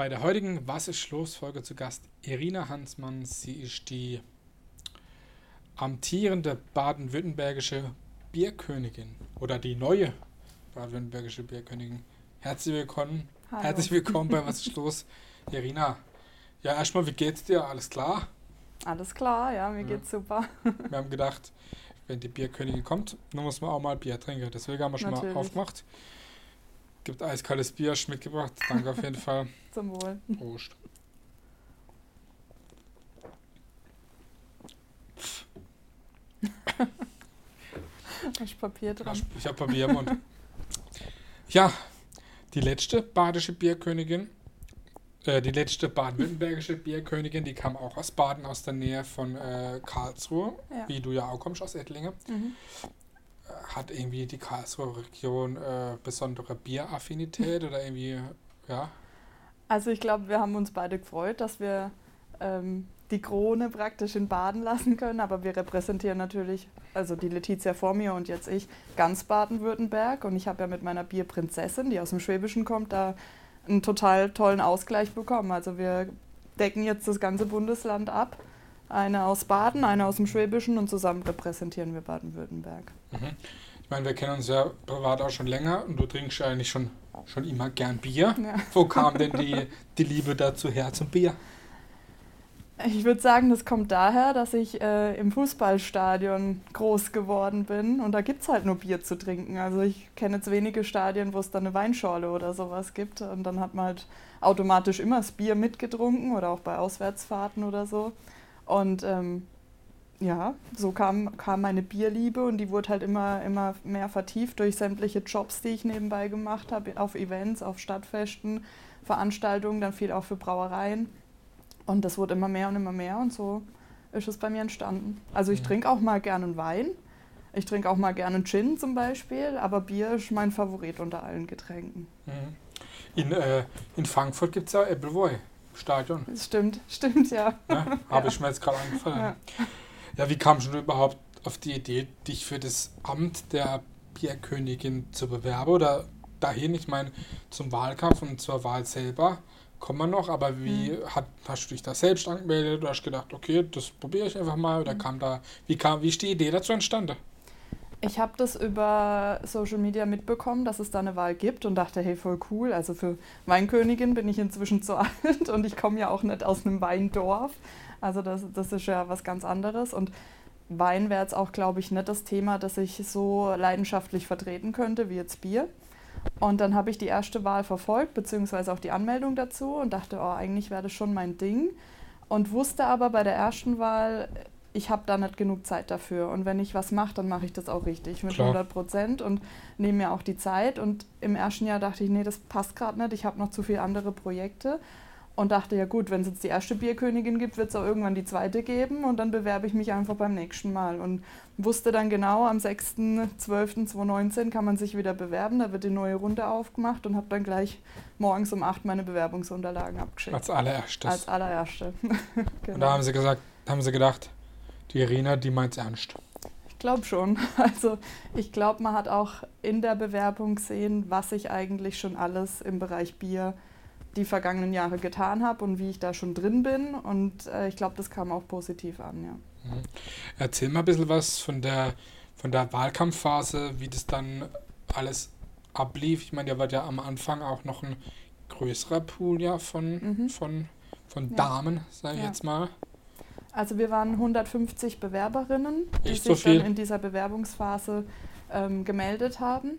bei der heutigen Was ist los Folge zu Gast Irina Hansmann. Sie ist die amtierende baden-württembergische Bierkönigin oder die neue baden-württembergische Bierkönigin. Herzlich willkommen. Hallo. Herzlich willkommen bei Was ist los, Irina. Ja, erstmal, wie geht's dir? Alles klar? Alles klar, ja, mir Ja. geht's super. Wir haben gedacht, wenn die Bierkönigin kommt, dann muss man auch mal Bier trinken. Deswegen haben wir schon Natürlich. mal aufgemacht. Gibt eiskaltes Bier hast mitgebracht. Danke auf jeden Fall. Zum Wohl. Prost. Hast Papier dran. Ich habe Papier im Mund. Ja, die letzte badische Bierkönigin, äh, die letzte baden-württembergische Bierkönigin, die kam auch aus Baden, aus der Nähe von äh, Karlsruhe, Ja. wie du ja auch kommst aus Ettlingen. Mhm. Hat irgendwie die Karlsruher Region äh, besondere Bieraffinität oder irgendwie, ja? Also ich glaube, wir haben uns beide gefreut, dass wir ähm, die Krone praktisch in Baden lassen können, aber wir repräsentieren natürlich, also die Letizia vor mir und jetzt ich, ganz Baden-Württemberg und ich habe ja mit meiner Bierprinzessin, die aus dem Schwäbischen kommt, da einen total tollen Ausgleich bekommen. Also wir decken jetzt das ganze Bundesland ab. Eine aus Baden, eine aus dem Schwäbischen und zusammen repräsentieren wir Baden-Württemberg. Mhm. Ich meine, wir kennen uns ja privat auch schon länger und du trinkst ja eigentlich schon, schon immer gern Bier. Ja. Wo kam denn die, die Liebe dazu her zum Bier? Ich würde sagen, das kommt daher, dass ich äh, im Fußballstadion groß geworden bin und da gibt es halt nur Bier zu trinken. Also ich kenne jetzt wenige Stadien, wo es dann eine Weinschorle oder sowas gibt und dann hat man halt automatisch immer das Bier mitgetrunken oder auch bei Auswärtsfahrten oder so. Und ähm, ja, so kam, kam meine Bierliebe und die wurde halt immer, immer mehr vertieft durch sämtliche Jobs, die ich nebenbei gemacht habe, auf Events, auf Stadtfesten, Veranstaltungen, dann viel auch für Brauereien. Und das wurde immer mehr und immer mehr und so ist es bei mir entstanden. Also ich Mhm. trinke auch mal gerne Wein. Ich trinke auch mal gerne Gin zum Beispiel, aber Bier ist mein Favorit unter allen Getränken. Mhm. In, äh, in Frankfurt gibt es ja Appleboy Stadion. Das stimmt, stimmt, ja. Ne? Habe Ja. ich mir jetzt gerade angefallen. Ja. Ja. wie kam schon überhaupt auf die Idee, dich für das Amt der Bierkönigin zu bewerben oder dahin? Ich meine, zum Wahlkampf und zur Wahl selber kommen wir noch, aber wie Mhm. hat, hast du dich da selbst angemeldet oder hast gedacht, okay, das probiere ich einfach mal oder Mhm. kam da, wie kam, wie ist die Idee dazu entstanden? Ich habe das über Social Media mitbekommen, dass es da eine Wahl gibt und dachte, hey, voll cool. Also für Weinkönigin bin ich inzwischen zu alt und ich komme ja auch nicht aus einem Weindorf. Also das, das ist ja was ganz anderes. Und Wein wäre jetzt auch, glaube ich, nicht das Thema, das ich so leidenschaftlich vertreten könnte wie jetzt Bier. Und dann habe ich die erste Wahl verfolgt, beziehungsweise auch die Anmeldung dazu und dachte, oh, eigentlich wäre das schon mein Ding. Und wusste aber bei der ersten Wahl, ich habe da nicht genug Zeit dafür. Und wenn ich was mache, dann mache ich das auch richtig mit Klar. 100 Prozent und nehme mir auch die Zeit. Und im ersten Jahr dachte ich, nee, das passt gerade nicht. Ich habe noch zu viele andere Projekte. Und dachte, ja gut, wenn es jetzt die erste Bierkönigin gibt, wird es auch irgendwann die zweite geben. Und dann bewerbe ich mich einfach beim nächsten Mal. Und wusste dann genau, am 6.12.2019 kann man sich wieder bewerben. Da wird die neue Runde aufgemacht und habe dann gleich morgens um 8 meine Bewerbungsunterlagen abgeschickt. Als allererstes. Als allererste. Genau. Und da haben sie gesagt, haben sie gedacht, die Irina, die meint's ernst. Ich glaube schon. Also ich glaube, man hat auch in der Bewerbung gesehen, was ich eigentlich schon alles im Bereich Bier die vergangenen Jahre getan habe und wie ich da schon drin bin. Und äh, ich glaube, das kam auch positiv an, ja. Mhm. Erzähl mal ein bisschen was von der, von der Wahlkampfphase, wie das dann alles ablief. Ich meine, da war ja am Anfang auch noch ein größerer Pool ja von, Mhm. von, von Ja. Damen, sage ich Ja. jetzt mal. Also wir waren 150 Bewerberinnen, die Echt so sich viel? dann in dieser Bewerbungsphase ähm, gemeldet haben.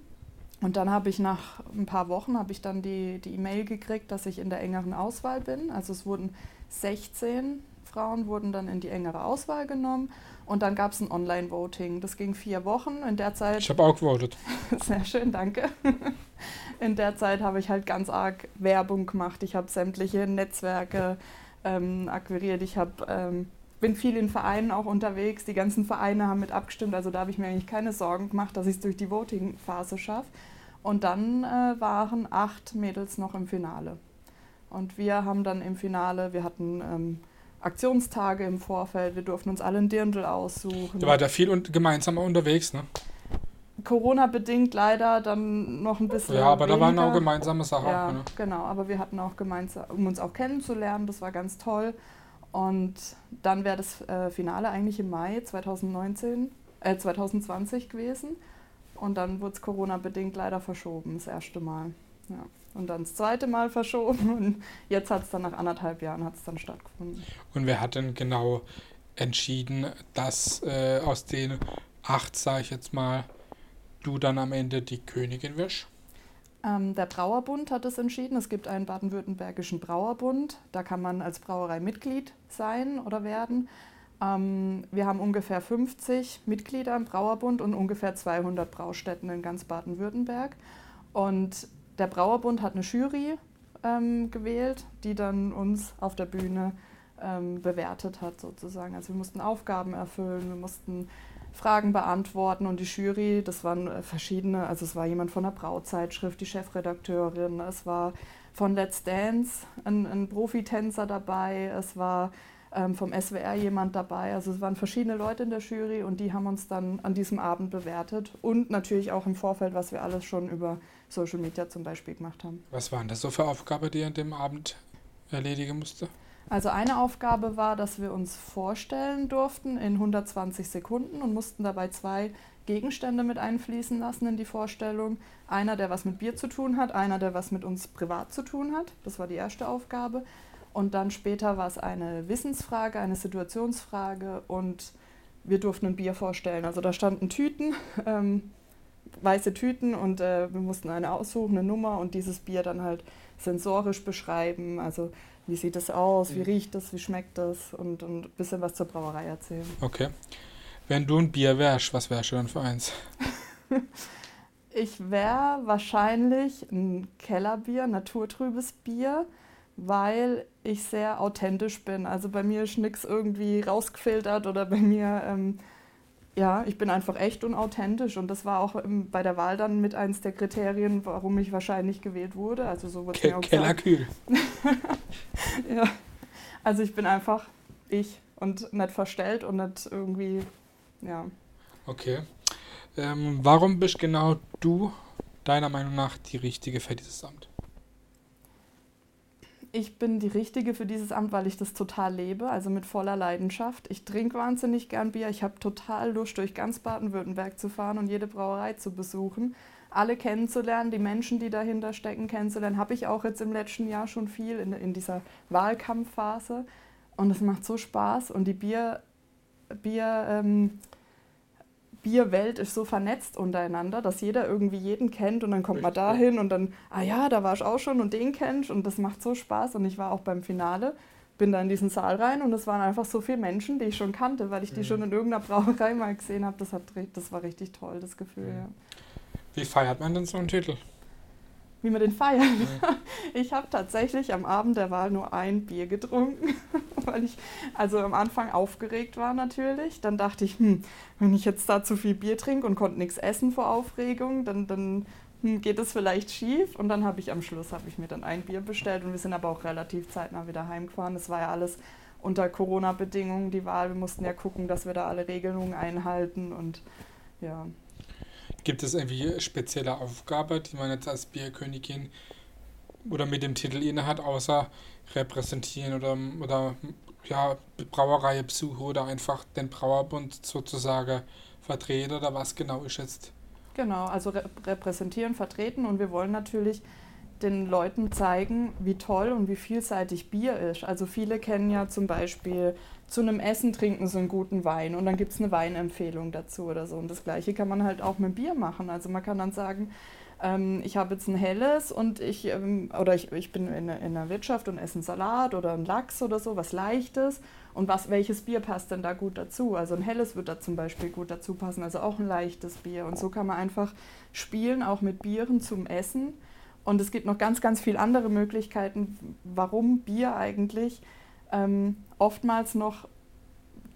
Und dann habe ich nach ein paar Wochen habe ich dann die die E-Mail gekriegt, dass ich in der engeren Auswahl bin. Also es wurden 16 Frauen wurden dann in die engere Auswahl genommen und dann gab es ein Online-Voting. Das ging vier Wochen. In der Zeit Ich habe auch gewotet. Sehr schön, danke. In der Zeit habe ich halt ganz arg Werbung gemacht. Ich habe sämtliche Netzwerke ähm, akquiriert. Ich habe, ähm, bin viel in Vereinen auch unterwegs. Die ganzen Vereine haben mit abgestimmt. Also da habe ich mir eigentlich keine Sorgen gemacht, dass ich es durch die Voting-Phase schaffe. Und dann äh, waren acht Mädels noch im Finale. Und wir haben dann im Finale, wir hatten ähm, Aktionstage im Vorfeld, wir durften uns alle ein Dirndl aussuchen. Da war da viel und gemeinsam unterwegs, ne? Corona-bedingt leider dann noch ein bisschen. Ja, aber weniger. da waren auch gemeinsame Sachen. Ja, ne? genau. Aber wir hatten auch gemeinsam, um uns auch kennenzulernen, das war ganz toll. Und dann wäre das äh, Finale eigentlich im Mai 2019, äh, 2020 gewesen. Und dann wurde es Corona-bedingt leider verschoben, das erste Mal. Ja. Und dann das zweite Mal verschoben. Und jetzt hat es dann nach anderthalb Jahren hat's dann stattgefunden. Und wer hat denn genau entschieden, dass äh, aus den acht, sage ich jetzt mal, du dann am Ende die Königin wirst? Ähm, der Brauerbund hat es entschieden. Es gibt einen baden-württembergischen Brauerbund. Da kann man als Brauerei Mitglied sein oder werden. Ähm, wir haben ungefähr 50 Mitglieder im Brauerbund und ungefähr 200 Braustätten in ganz Baden-Württemberg. Und der Brauerbund hat eine Jury ähm, gewählt, die dann uns auf der Bühne ähm, bewertet hat sozusagen. Also wir mussten Aufgaben erfüllen, wir mussten Fragen beantworten und die Jury, das waren äh, verschiedene, also es war jemand von der Brauzeitschrift, die Chefredakteurin, es war von Let's Dance ein, ein Profitänzer dabei, es war ähm, vom SWR jemand dabei, also es waren verschiedene Leute in der Jury und die haben uns dann an diesem Abend bewertet und natürlich auch im Vorfeld, was wir alles schon über Social Media zum Beispiel gemacht haben. Was waren das so für Aufgaben, die ihr an dem Abend erledigen musste? Also eine Aufgabe war, dass wir uns vorstellen durften in 120 Sekunden und mussten dabei zwei Gegenstände mit einfließen lassen in die Vorstellung. Einer, der was mit Bier zu tun hat, einer, der was mit uns privat zu tun hat. Das war die erste Aufgabe. Und dann später war es eine Wissensfrage, eine Situationsfrage und wir durften ein Bier vorstellen. Also da standen Tüten, ähm, weiße Tüten und äh, wir mussten eine aussuchen, eine Nummer und dieses Bier dann halt sensorisch beschreiben. Also wie sieht es aus, wie Mhm. riecht es, wie schmeckt es und, und ein bisschen was zur Brauerei erzählen. Okay. Wenn du ein Bier wärst, was wärst du dann für eins? Ich wäre wahrscheinlich ein Kellerbier, naturtrübes Bier, weil ich sehr authentisch bin. Also bei mir ist nichts irgendwie rausgefiltert oder bei mir, ähm, ja, ich bin einfach echt und authentisch. Und das war auch ähm, bei der Wahl dann mit eins der Kriterien, warum ich wahrscheinlich gewählt wurde. Also so wurde Ke. Kellerkühl. Ja. Also ich bin einfach ich und nicht verstellt und nicht irgendwie, ja. Okay. Ähm, warum bist genau du deiner Meinung nach die Richtige für dieses Amt? Ich bin die Richtige für dieses Amt, weil ich das total lebe, also mit voller Leidenschaft. Ich trinke wahnsinnig gern Bier. Ich habe total Lust, durch ganz Baden-Württemberg zu fahren und jede Brauerei zu besuchen. Alle kennenzulernen, die Menschen, die dahinter stecken, kennenzulernen. Habe ich auch jetzt im letzten Jahr schon viel in, in dieser Wahlkampfphase. Und es macht so Spaß. Und die Bier, Bier, ähm, Bierwelt ist so vernetzt untereinander, dass jeder irgendwie jeden kennt und dann kommt man Richtig, da hin und dann, ah ja, da war ich auch schon und den kennst und das macht so Spaß und ich war auch beim Finale, bin da in diesen Saal rein und es waren einfach so viele Menschen, die ich schon kannte, weil ich die Mhm. schon in irgendeiner Brauerei mal gesehen habe. Das, hat, das war richtig toll, das Gefühl, Mhm. ja. Wie feiert man denn so einen Titel? Wie man den feiert. Ich habe tatsächlich am Abend der Wahl nur ein Bier getrunken, weil ich also am Anfang aufgeregt war natürlich. Dann dachte ich, hm, wenn ich jetzt da zu viel Bier trinke und konnte nichts essen vor Aufregung, dann, dann hm, geht es vielleicht schief. Und dann habe ich am Schluss habe ich mir dann ein Bier bestellt und wir sind aber auch relativ zeitnah wieder heimgefahren. Das war ja alles unter Corona-Bedingungen die Wahl. Wir mussten ja gucken, dass wir da alle Regelungen einhalten und ja. Gibt es irgendwie spezielle Aufgabe, die man jetzt als Bierkönigin oder mit dem Titel inne hat, außer repräsentieren oder, oder ja, Brauerei besuchen oder einfach den Brauerbund sozusagen vertreten oder was genau ist jetzt? Genau, also rep repräsentieren, vertreten und wir wollen natürlich den Leuten zeigen, wie toll und wie vielseitig Bier ist. Also viele kennen ja zum Beispiel zu einem Essen trinken sie einen guten Wein und dann gibt es eine Weinempfehlung dazu oder so. Und das gleiche kann man halt auch mit Bier machen. Also man kann dann sagen, ähm, ich habe jetzt ein helles und ich, ähm, oder ich, ich bin in, in der Wirtschaft und esse einen Salat oder einen Lachs oder so, was leichtes. Und was, welches Bier passt denn da gut dazu? Also ein helles wird da zum Beispiel gut dazu passen, also auch ein leichtes Bier. Und so kann man einfach spielen, auch mit Bieren zum Essen. Und es gibt noch ganz, ganz viele andere Möglichkeiten, warum Bier eigentlich ähm, oftmals noch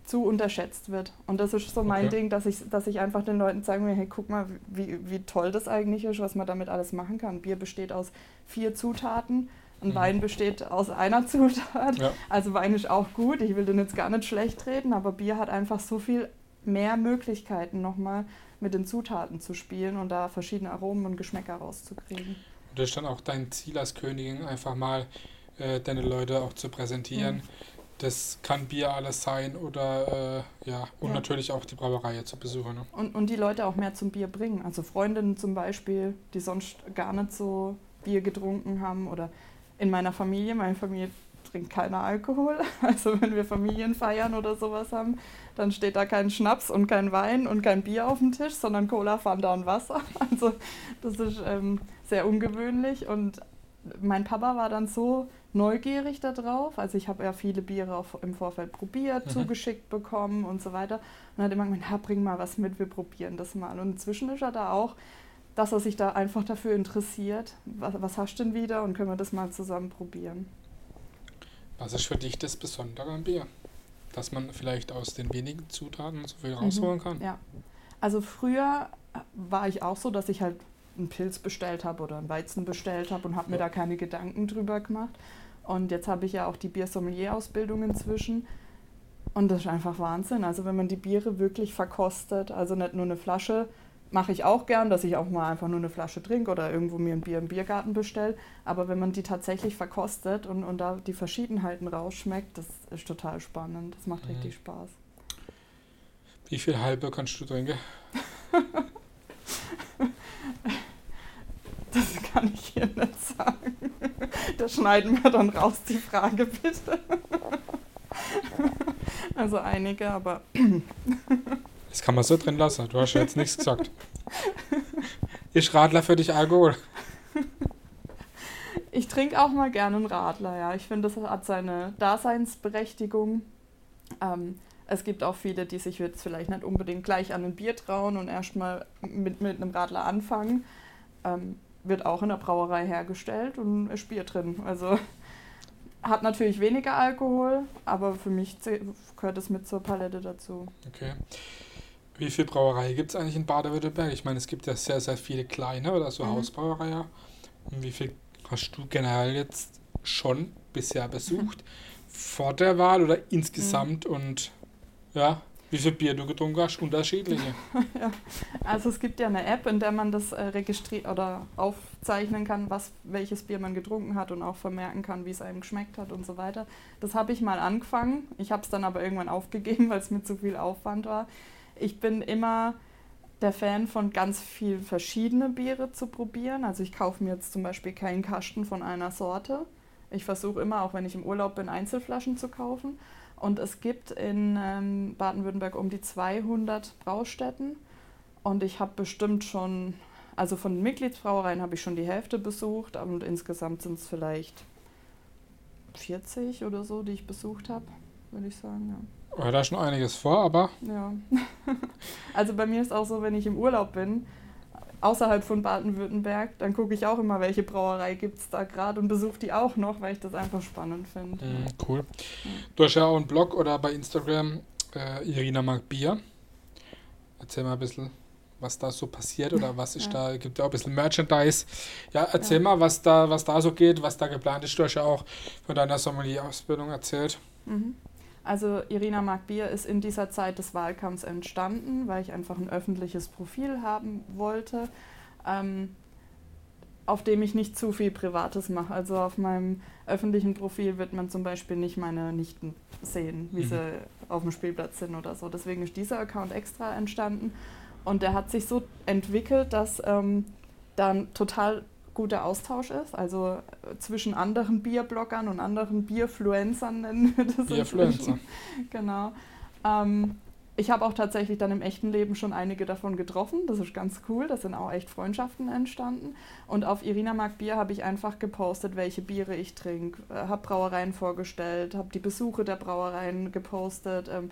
zu unterschätzt wird. Und das ist so mein Okay. Ding, dass ich, dass ich einfach den Leuten sagen will, hey, guck mal, wie, wie toll das eigentlich ist, was man damit alles machen kann. Bier besteht aus vier Zutaten, ein Mhm. Wein besteht aus einer Zutat. Ja. Also Wein ist auch gut, ich will den jetzt gar nicht schlecht reden, aber Bier hat einfach so viel mehr Möglichkeiten nochmal mit den Zutaten zu spielen und da verschiedene Aromen und Geschmäcker rauszukriegen. Und das ist dann auch dein Ziel als Königin, einfach mal äh, deine Leute auch zu präsentieren. Mhm. Das kann Bier alles sein oder äh, ja, und ja. natürlich auch die Brauerei zu besuchen. Ne? Und, und die Leute auch mehr zum Bier bringen. Also Freundinnen zum Beispiel, die sonst gar nicht so Bier getrunken haben oder in meiner Familie, meine Familie trinkt keiner Alkohol. Also wenn wir Familienfeiern oder sowas haben, dann steht da kein Schnaps und kein Wein und kein Bier auf dem Tisch, sondern Cola, Fanta und Wasser. Also das ist ähm, sehr ungewöhnlich und mein Papa war dann so neugierig darauf. Also ich habe ja viele Biere auch im Vorfeld probiert, mhm. zugeschickt bekommen und so weiter. Und hat immer gesagt, bring mal was mit, wir probieren das mal. Und inzwischen ist er da auch, dass er sich da einfach dafür interessiert. Was, was hast du denn wieder und können wir das mal zusammen probieren? Was ist für dich das Besondere am Bier? Dass man vielleicht aus den wenigen Zutaten so viel mhm. rausholen kann? Ja. Also früher war ich auch so, dass ich halt einen Pilz bestellt habe oder einen Weizen bestellt habe und habe mir da keine Gedanken drüber gemacht. Und jetzt habe ich ja auch die Biersommelier-Ausbildung inzwischen. Und das ist einfach Wahnsinn. Also wenn man die Biere wirklich verkostet, also nicht nur eine Flasche, mache ich auch gern, dass ich auch mal einfach nur eine Flasche trinke oder irgendwo mir ein Bier im Biergarten bestelle. Aber wenn man die tatsächlich verkostet und, und da die Verschiedenheiten rausschmeckt, das ist total spannend. Das macht mhm. richtig Spaß. Wie viel halbe kannst du trinken? das kann ich hier nicht sagen. Da schneiden wir dann raus die Frage bitte. Also einige, aber das kann man so drin lassen. Du hast ja jetzt nichts gesagt. Ist Radler für dich Alkohol? Ich trinke auch mal gerne einen Radler, ja. Ich finde, das hat seine Daseinsberechtigung. Ähm, es gibt auch viele, die sich jetzt vielleicht nicht unbedingt gleich an ein Bier trauen und erstmal mit, mit einem Radler anfangen. Ähm, wird auch in der Brauerei hergestellt und ist Bier drin. Also hat natürlich weniger Alkohol, aber für mich gehört es mit zur Palette dazu. Okay. Wie viele Brauereien gibt es eigentlich in Baden-Württemberg? Ich meine, es gibt ja sehr, sehr viele kleine oder so mhm. Hausbrauereien. Und wie viel hast du generell jetzt schon bisher besucht? Vor der Wahl oder insgesamt? Mhm. Und ja, wie viel Bier du getrunken hast? Unterschiedliche. ja. Also es gibt ja eine App, in der man das äh, registriert oder aufzeichnen kann, was, welches Bier man getrunken hat und auch vermerken kann, wie es einem geschmeckt hat und so weiter. Das habe ich mal angefangen. Ich habe es dann aber irgendwann aufgegeben, weil es mir zu viel Aufwand war ich bin immer der Fan von ganz viel verschiedene Biere zu probieren. Also ich kaufe mir jetzt zum Beispiel keinen Kasten von einer Sorte. Ich versuche immer, auch wenn ich im Urlaub bin, Einzelflaschen zu kaufen. Und es gibt in ähm, Baden-Württemberg um die 200 Braustätten. Und ich habe bestimmt schon, also von den Mitgliedsbrauereien habe ich schon die Hälfte besucht. Und insgesamt sind es vielleicht 40 oder so, die ich besucht habe, würde ich sagen. Ja. Da schon einiges vor, aber. Ja. Also bei mir ist auch so, wenn ich im Urlaub bin, außerhalb von Baden-Württemberg, dann gucke ich auch immer, welche Brauerei gibt es da gerade und besuche die auch noch, weil ich das einfach spannend finde. Mm, cool. Ja. Du hast ja auch einen Blog oder bei Instagram äh, Irina mag Bier. Erzähl mal ein bisschen, was da so passiert oder was ist ja. da, gibt ja auch ein bisschen Merchandise. Ja, erzähl ja. mal, was da, was da so geht, was da geplant ist. Du hast ja auch von deiner Sommelier-Ausbildung erzählt. Mhm. Also Irina mag Bier ist in dieser Zeit des Wahlkampfs entstanden, weil ich einfach ein öffentliches Profil haben wollte, ähm, auf dem ich nicht zu viel Privates mache. Also auf meinem öffentlichen Profil wird man zum Beispiel nicht meine Nichten sehen, wie mhm. sie auf dem Spielplatz sind oder so. Deswegen ist dieser Account extra entstanden und der hat sich so entwickelt, dass ähm, dann total guter Austausch ist, also äh, zwischen anderen Bierbloggern und anderen Bierfluencern nennen wir das. Bierfluencer. genau. Ähm, ich habe auch tatsächlich dann im echten Leben schon einige davon getroffen. Das ist ganz cool. Da sind auch echt Freundschaften entstanden. Und auf Irina Mag Bier habe ich einfach gepostet, welche Biere ich trinke. Äh, habe Brauereien vorgestellt, habe die Besuche der Brauereien gepostet, ähm,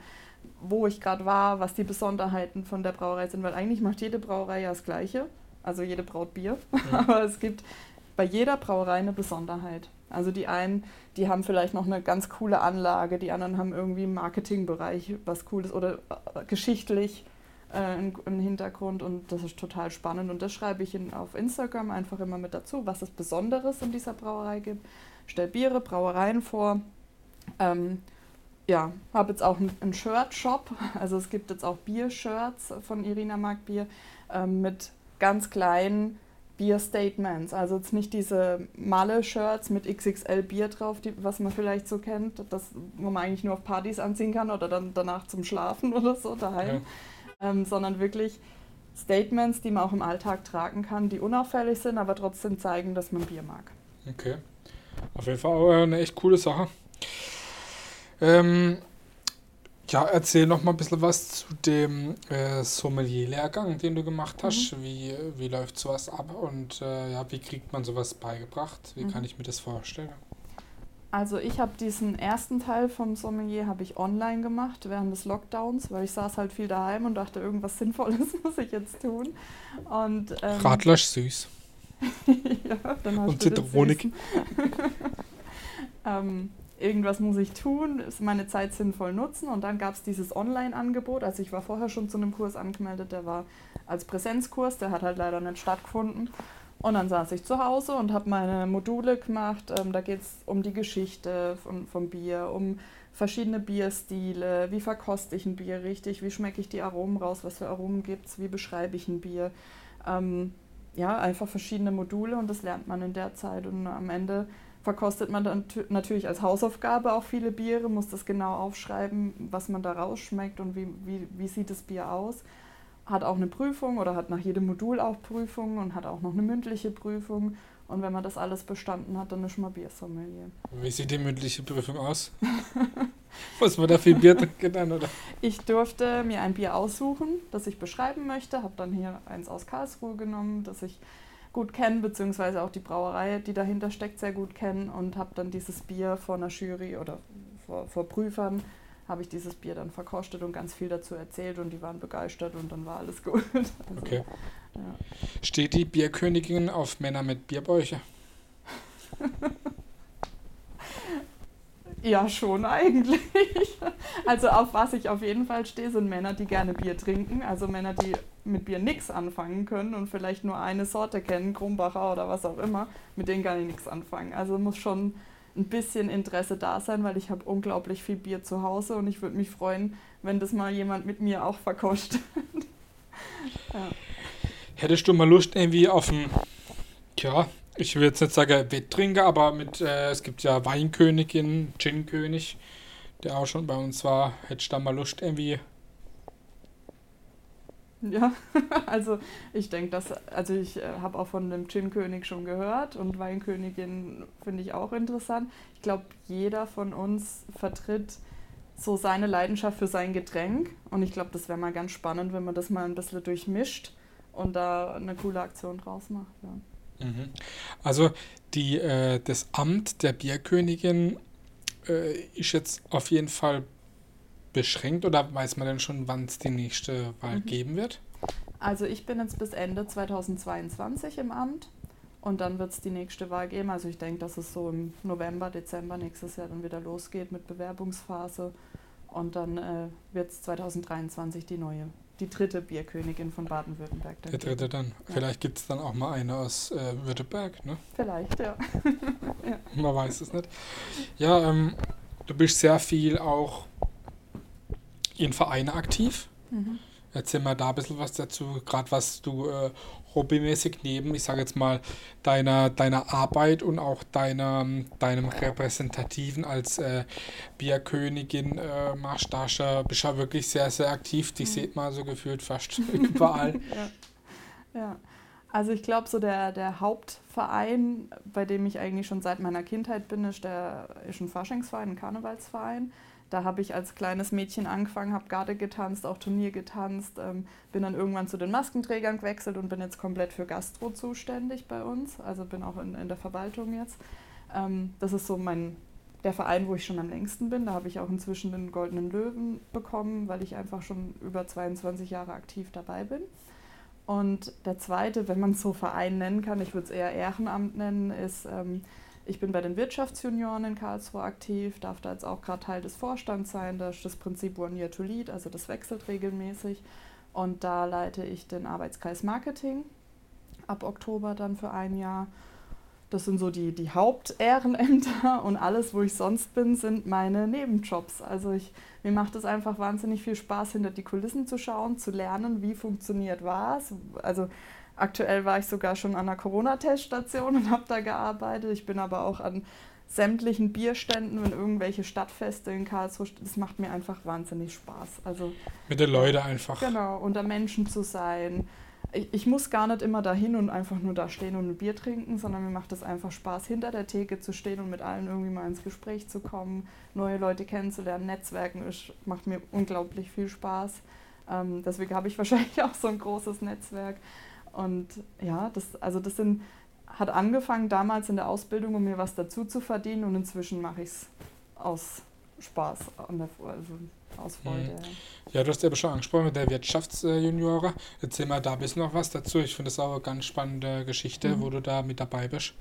wo ich gerade war, was die Besonderheiten von der Brauerei sind. Weil eigentlich macht jede Brauerei ja das Gleiche. Also jede braut Bier. Ja. Aber es gibt bei jeder Brauerei eine Besonderheit. Also die einen, die haben vielleicht noch eine ganz coole Anlage, die anderen haben irgendwie im Marketingbereich was Cooles oder äh, geschichtlich äh, einen, Hintergrund und das ist total spannend. Und das schreibe ich in, auf Instagram einfach immer mit dazu, was es Besonderes in dieser Brauerei gibt. Stell Biere, Brauereien vor. Ähm, ja, habe jetzt auch einen Shirt-Shop. Also es gibt jetzt auch Bier-Shirts von Irina Mark Bier ähm, mit ganz kleinen Bier-Statements. Also jetzt nicht diese Malle-Shirts mit XXL Bier drauf, die, was man vielleicht so kennt, das, wo man eigentlich nur auf Partys anziehen kann oder dann danach zum Schlafen oder so daheim, ja. ähm, sondern wirklich Statements, die man auch im Alltag tragen kann, die unauffällig sind, aber trotzdem zeigen, dass man Bier mag. Okay. Auf jeden Fall auch eine echt coole Sache. Ähm, ja, erzähl noch mal ein bisschen was zu dem äh, Sommelier-Lehrgang, den du gemacht hast. Mhm. Wie, wie läuft sowas ab und äh, ja, wie kriegt man sowas beigebracht? Wie mhm. kann ich mir das vorstellen? Also ich habe diesen ersten Teil vom Sommelier habe ich online gemacht während des Lockdowns, weil ich saß halt viel daheim und dachte, irgendwas Sinnvolles muss ich jetzt tun. Und, ähm, Radlasch süß. ja, dann hast und Zitronik. ähm, irgendwas muss ich tun, meine Zeit sinnvoll nutzen. Und dann gab es dieses Online-Angebot. Also ich war vorher schon zu einem Kurs angemeldet, der war als Präsenzkurs, der hat halt leider nicht stattgefunden. Und dann saß ich zu Hause und habe meine Module gemacht. Ähm, da geht es um die Geschichte von, vom Bier, um verschiedene Bierstile, wie verkoste ich ein Bier richtig, wie schmecke ich die Aromen raus, was für Aromen gibt es, wie beschreibe ich ein Bier. Ähm, ja, einfach verschiedene Module und das lernt man in der Zeit. Und am Ende verkostet man dann natürlich als Hausaufgabe auch viele Biere, muss das genau aufschreiben, was man da rausschmeckt und wie, wie, wie sieht das Bier aus. Hat auch eine Prüfung oder hat nach jedem Modul auch Prüfungen und hat auch noch eine mündliche Prüfung. Und wenn man das alles bestanden hat, dann ist man Biersommelier. Wie sieht die mündliche Prüfung aus? Muss man da viel Bier trinken dann, oder? Ich durfte mir ein Bier aussuchen, das ich beschreiben möchte. Habe dann hier eins aus Karlsruhe genommen, das ich gut kennen, beziehungsweise auch die Brauerei, die dahinter steckt, sehr gut kennen und habe dann dieses Bier vor einer Jury oder vor, vor Prüfern habe ich dieses Bier dann verkostet und ganz viel dazu erzählt und die waren begeistert und dann war alles gut. Also, okay. Ja. Steht die Bierkönigin auf Männer mit Bierbäuche? Ja, schon eigentlich. Also auf was ich auf jeden Fall stehe, sind Männer, die gerne Bier trinken. Also Männer, die mit Bier nichts anfangen können und vielleicht nur eine Sorte kennen, Krumbacher oder was auch immer, mit denen kann ich nichts anfangen. Also muss schon ein bisschen Interesse da sein, weil ich habe unglaublich viel Bier zu Hause und ich würde mich freuen, wenn das mal jemand mit mir auch verkostet. ja. Hättest du mal Lust irgendwie auf ein, ja, ich will jetzt nicht sagen Wetttrinker, aber mit, äh, es gibt ja Weinkönigin, Ginkönig, der auch schon bei uns war. Hättest du da mal Lust irgendwie? Ja, also ich denke, dass, also ich äh, habe auch von dem Gin-König schon gehört und Weinkönigin finde ich auch interessant. Ich glaube, jeder von uns vertritt so seine Leidenschaft für sein Getränk und ich glaube, das wäre mal ganz spannend, wenn man das mal ein bisschen durchmischt und da eine coole Aktion draus macht. Ja. Mhm. Also die, äh, das Amt der Bierkönigin äh, ist jetzt auf jeden Fall beschränkt oder weiß man denn schon, wann es die nächste Wahl mhm. geben wird? Also ich bin jetzt bis Ende 2022 im Amt und dann wird es die nächste Wahl geben. Also ich denke, dass es so im November, Dezember nächstes Jahr dann wieder losgeht mit Bewerbungsphase und dann äh, wird es 2023 die neue die dritte Bierkönigin von Baden-Württemberg. Der dritte dann. Ja. Vielleicht gibt es dann auch mal eine aus äh, Württemberg, ne? Vielleicht, ja. ja. Man weiß es nicht. Ja, ähm, du bist sehr viel auch in Vereinen aktiv. Mhm. Erzähl mal da ein bisschen was dazu, gerade was du äh, hobbymäßig neben, ich sage jetzt mal, deiner, deiner Arbeit und auch deiner, deinem Repräsentativen als äh, Bierkönigin äh, machst. Da bist du ja wirklich sehr, sehr aktiv. Die mhm. sieht man so gefühlt fast überall. ja. ja. Also ich glaube, so der, der Hauptverein, bei dem ich eigentlich schon seit meiner Kindheit bin, ist, der, ist ein Faschingsverein, ein Karnevalsverein. Da habe ich als kleines Mädchen angefangen, habe Garde getanzt, auch Turnier getanzt, ähm, bin dann irgendwann zu den Maskenträgern gewechselt und bin jetzt komplett für Gastro zuständig bei uns. Also bin auch in, in der Verwaltung jetzt. Ähm, das ist so mein, der Verein, wo ich schon am längsten bin. Da habe ich auch inzwischen den Goldenen Löwen bekommen, weil ich einfach schon über 22 Jahre aktiv dabei bin. Und der zweite, wenn man es so Verein nennen kann, ich würde es eher Ehrenamt nennen, ist ähm, ich bin bei den Wirtschaftsjunioren in Karlsruhe aktiv, darf da jetzt auch gerade Teil des Vorstands sein. Da ist das Prinzip One Year to Lead, also das wechselt regelmäßig. Und da leite ich den Arbeitskreis Marketing ab Oktober dann für ein Jahr. Das sind so die, die Hauptehrenämter und alles, wo ich sonst bin, sind meine Nebenjobs. Also ich, mir macht es einfach wahnsinnig viel Spaß, hinter die Kulissen zu schauen, zu lernen, wie funktioniert was. Also aktuell war ich sogar schon an einer Corona-Teststation und habe da gearbeitet. Ich bin aber auch an sämtlichen Bierständen, wenn irgendwelche Stadtfeste in Karlsruhe, das macht mir einfach wahnsinnig Spaß. Also mit den Leuten einfach. Genau, unter Menschen zu sein. Ich, ich, muss gar nicht immer dahin und einfach nur da stehen und ein Bier trinken, sondern mir macht es einfach Spaß, hinter der Theke zu stehen und mit allen irgendwie mal ins Gespräch zu kommen, neue Leute kennenzulernen, Netzwerken ist, macht mir unglaublich viel Spaß. Ähm, deswegen habe ich wahrscheinlich auch so ein großes Netzwerk. Und ja, das, also das sind hat angefangen damals in der Ausbildung, um mir was dazu zu verdienen und inzwischen mache ich es aus Spaß, also aus Freude. Mhm. Ja, du hast ja schon angesprochen mit der Wirtschaftsjuniore. Erzähl mal da ein bisschen noch was dazu. Ich finde das auch eine ganz spannende Geschichte, mhm. wo du da mit dabei bist.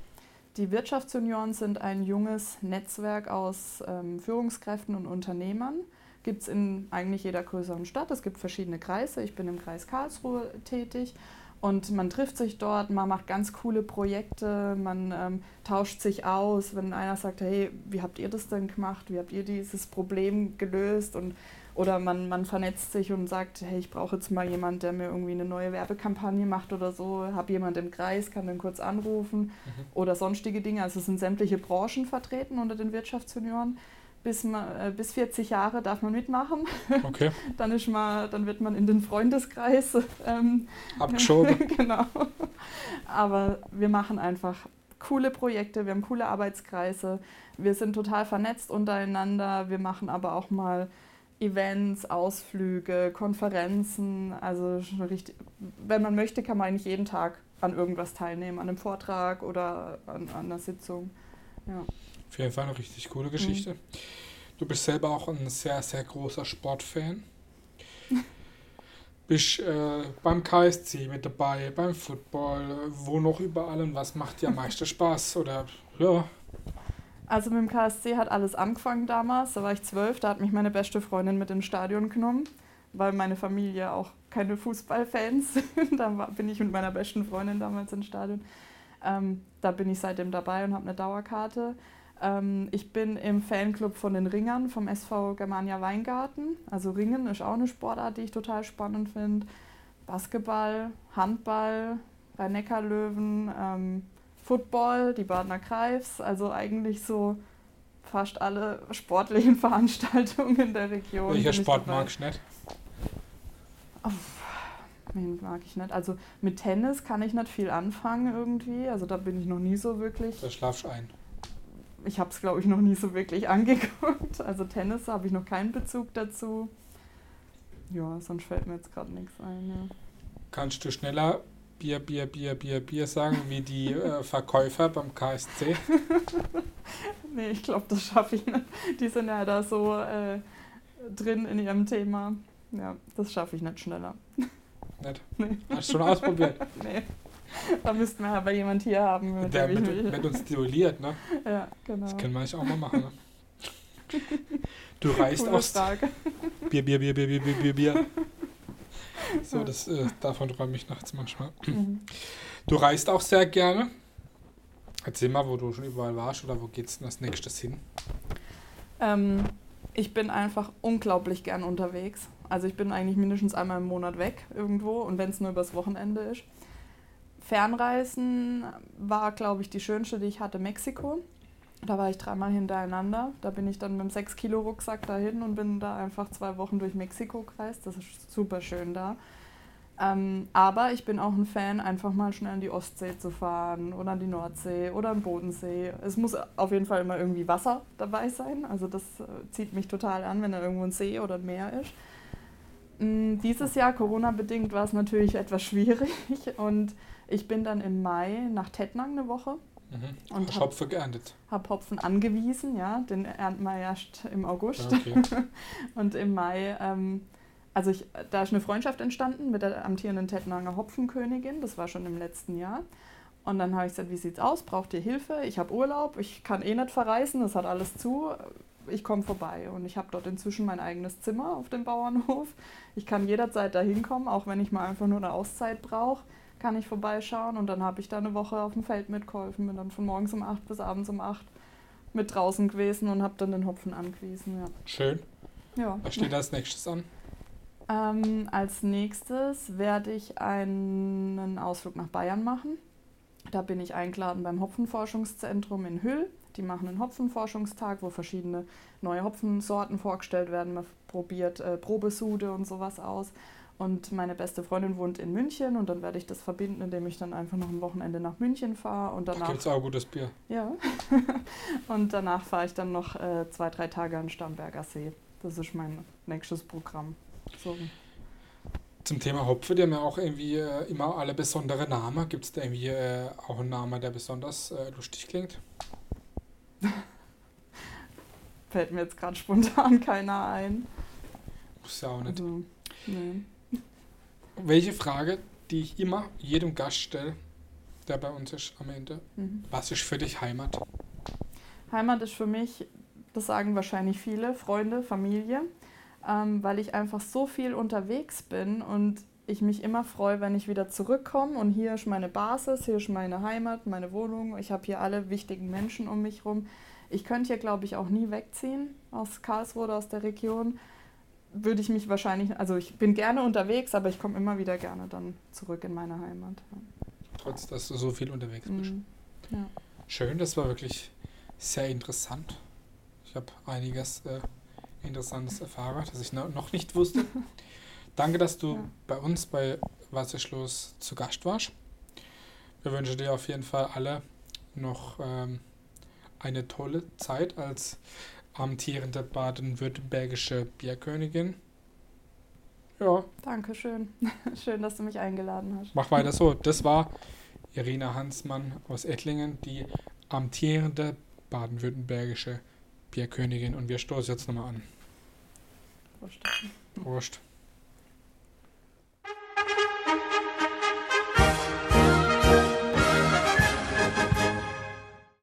Die Wirtschaftsjunioren sind ein junges Netzwerk aus ähm, Führungskräften und Unternehmern. Gibt es in eigentlich jeder größeren Stadt. Es gibt verschiedene Kreise. Ich bin im Kreis Karlsruhe tätig und man trifft sich dort, man macht ganz coole Projekte, man ähm, tauscht sich aus. Wenn einer sagt, hey, wie habt ihr das denn gemacht? Wie habt ihr dieses Problem gelöst? Und, oder man, man vernetzt sich und sagt, hey, ich brauche jetzt mal jemanden, der mir irgendwie eine neue Werbekampagne macht oder so. Hab jemand im Kreis, kann dann kurz anrufen mhm. oder sonstige Dinge. Also es sind sämtliche Branchen vertreten unter den Wirtschaftsjunioren bis, man, äh, bis 40 Jahre darf man mitmachen. Okay. dann, ist man, dann wird man in den Freundeskreis ähm, abgeschoben. genau. Aber wir machen einfach coole Projekte, wir haben coole Arbeitskreise, wir sind total vernetzt untereinander, wir machen aber auch mal Events, Ausflüge, Konferenzen. Also richtig, wenn man möchte, kann man eigentlich jeden Tag an irgendwas teilnehmen, an einem Vortrag oder an, an einer Sitzung. Ja. Auf jeden Fall eine richtig coole Geschichte. Mhm. Du bist selber auch ein sehr, sehr großer Sportfan. bist äh, beim KSC mit dabei, beim Football, wo noch überall und was macht dir am meisten Spaß? Oder ja. Also mit dem KSC hat alles angefangen damals. Da war ich zwölf, da hat mich meine beste Freundin mit ins Stadion genommen, weil meine Familie auch keine Fußballfans sind. da bin ich mit meiner besten Freundin damals ins Stadion. Ähm, da bin ich seitdem dabei und habe eine Dauerkarte. Ähm, ich bin im Fanclub von den Ringern vom SV Germania Weingarten. Also Ringen ist auch eine Sportart, die ich total spannend finde. Basketball, Handball, Rhein-Neckar-Löwen, ähm, Football, die Badener Greifs. Also eigentlich so fast alle sportlichen Veranstaltungen in der Region. Welcher Sport magst du nicht? Oh, mag ich nicht. Also mit Tennis kann ich nicht viel anfangen irgendwie. Also da bin ich noch nie so wirklich. Da schlafst du ein ich habe es, glaube ich, noch nie so wirklich angeguckt. Also Tennis habe ich noch keinen Bezug dazu. Ja, sonst fällt mir jetzt gerade nichts ein. Ja. Kannst du schneller Bier, Bier, Bier, Bier, Bier sagen wie die äh, Verkäufer beim KSC? nee, ich glaube, das schaffe ich nicht. Die sind ja da so äh, drin in ihrem Thema. Ja, das schaffe ich nicht schneller. Nicht? Nee. Hast du schon ausprobiert? nee. da müssten wir aber jemand hier haben. Mit der, mit, mit uns duelliert, ne? Ja, genau. Das können wir eigentlich auch mal machen, ne? Du reist Coole auch. Bier, Bier, Bier, Bier, Bier, Bier, Bier, Bier. So, das, äh, davon träume ich nachts manchmal. Mhm. Du reist auch sehr gerne. Erzähl mal, wo du schon überall warst oder wo geht's denn als nächstes hin? Ähm, ich bin einfach unglaublich gern unterwegs. Also ich bin eigentlich mindestens einmal im Monat weg irgendwo und wenn es nur übers Wochenende ist. Fernreisen war, glaube ich, die schönste, die ich hatte, Mexiko. Da war ich dreimal hintereinander. Da bin ich dann mit einem 6-Kilo-Rucksack dahin und bin da einfach zwei Wochen durch Mexiko gereist. Das ist super schön da. Ähm, aber ich bin auch ein Fan, einfach mal schnell an die Ostsee zu fahren oder an die Nordsee oder den Bodensee. Es muss auf jeden Fall immer irgendwie Wasser dabei sein. Also das äh, zieht mich total an, wenn da irgendwo ein See oder ein Meer ist. Mm, dieses Jahr, Corona-bedingt, war es natürlich etwas schwierig und ich bin dann im Mai nach Tettnang eine Woche. Mhm. Und hab, Hopfen geerntet? Habe Hopfen angewiesen, ja. Den ernten wir erst im August. Okay. und im Mai, ähm, also ich, da ist eine Freundschaft entstanden mit der amtierenden Tettnanger Hopfenkönigin. Das war schon im letzten Jahr. Und dann habe ich gesagt, wie sieht's aus? Braucht ihr Hilfe? Ich habe Urlaub, ich kann eh nicht verreisen, das hat alles zu. Ich komme vorbei. Und ich habe dort inzwischen mein eigenes Zimmer auf dem Bauernhof. Ich kann jederzeit da hinkommen, auch wenn ich mal einfach nur eine Auszeit brauche kann ich vorbeischauen und dann habe ich da eine Woche auf dem Feld mitgeholfen, bin dann von morgens um 8 bis abends um 8 mit draußen gewesen und habe dann den Hopfen angewiesen. Ja. Schön. Ja. Was steht als nächstes an? Ähm, als nächstes werde ich einen Ausflug nach Bayern machen. Da bin ich eingeladen beim Hopfenforschungszentrum in Hüll. Die machen einen Hopfenforschungstag, wo verschiedene neue Hopfensorten vorgestellt werden. Man probiert äh, Probesude und sowas aus. Und meine beste Freundin wohnt in München und dann werde ich das verbinden, indem ich dann einfach noch ein Wochenende nach München fahre und Da danach. gibt es auch gutes Bier. Ja. und danach fahre ich dann noch äh, zwei, drei Tage an den Starnberger See. Das ist mein nächstes Programm. So. Zum Thema Hopfe, die haben ja auch irgendwie äh, immer alle besondere Namen. Gibt es da irgendwie äh, auch einen Namen, der besonders äh, lustig klingt? Fällt mir jetzt gerade spontan keiner ein. Muss ja auch nicht. Also, nee. Welche Frage, die ich immer jedem Gast stelle, der bei uns ist am Ende, Mhm. was ist für dich Heimat? Heimat ist für mich, das sagen wahrscheinlich viele, Freunde, Familie, ähm, weil ich einfach so viel unterwegs bin und ich mich immer freue, wenn ich wieder zurückkomme und hier ist meine Basis, hier ist meine Heimat, meine Wohnung, ich habe hier alle wichtigen Menschen um mich rum. Ich könnte hier, glaube ich, auch nie wegziehen aus Karlsruhe oder aus der Region. Würde ich mich wahrscheinlich, also ich bin gerne unterwegs, aber ich komme immer wieder gerne dann zurück in meine Heimat. Trotz, dass du so viel unterwegs bist. Mhm. Ja. Schön, das war wirklich sehr interessant. Ich habe einiges äh, Interessantes erfahren, das ich no- noch nicht wusste. Danke, dass du Ja. bei uns bei Wasserschloss zu Gast warst. Wir wünschen dir auf jeden Fall alle noch ähm, eine tolle Zeit als amtierende baden-württembergische Bierkönigin. Ja, Dankeschön. Schön, dass du mich eingeladen hast. mach weiter so. Das war Irina Hansmann aus Ettlingen, die amtierende baden-württembergische Bierkönigin. Und wir stoßen jetzt nochmal an. Prost. Prost.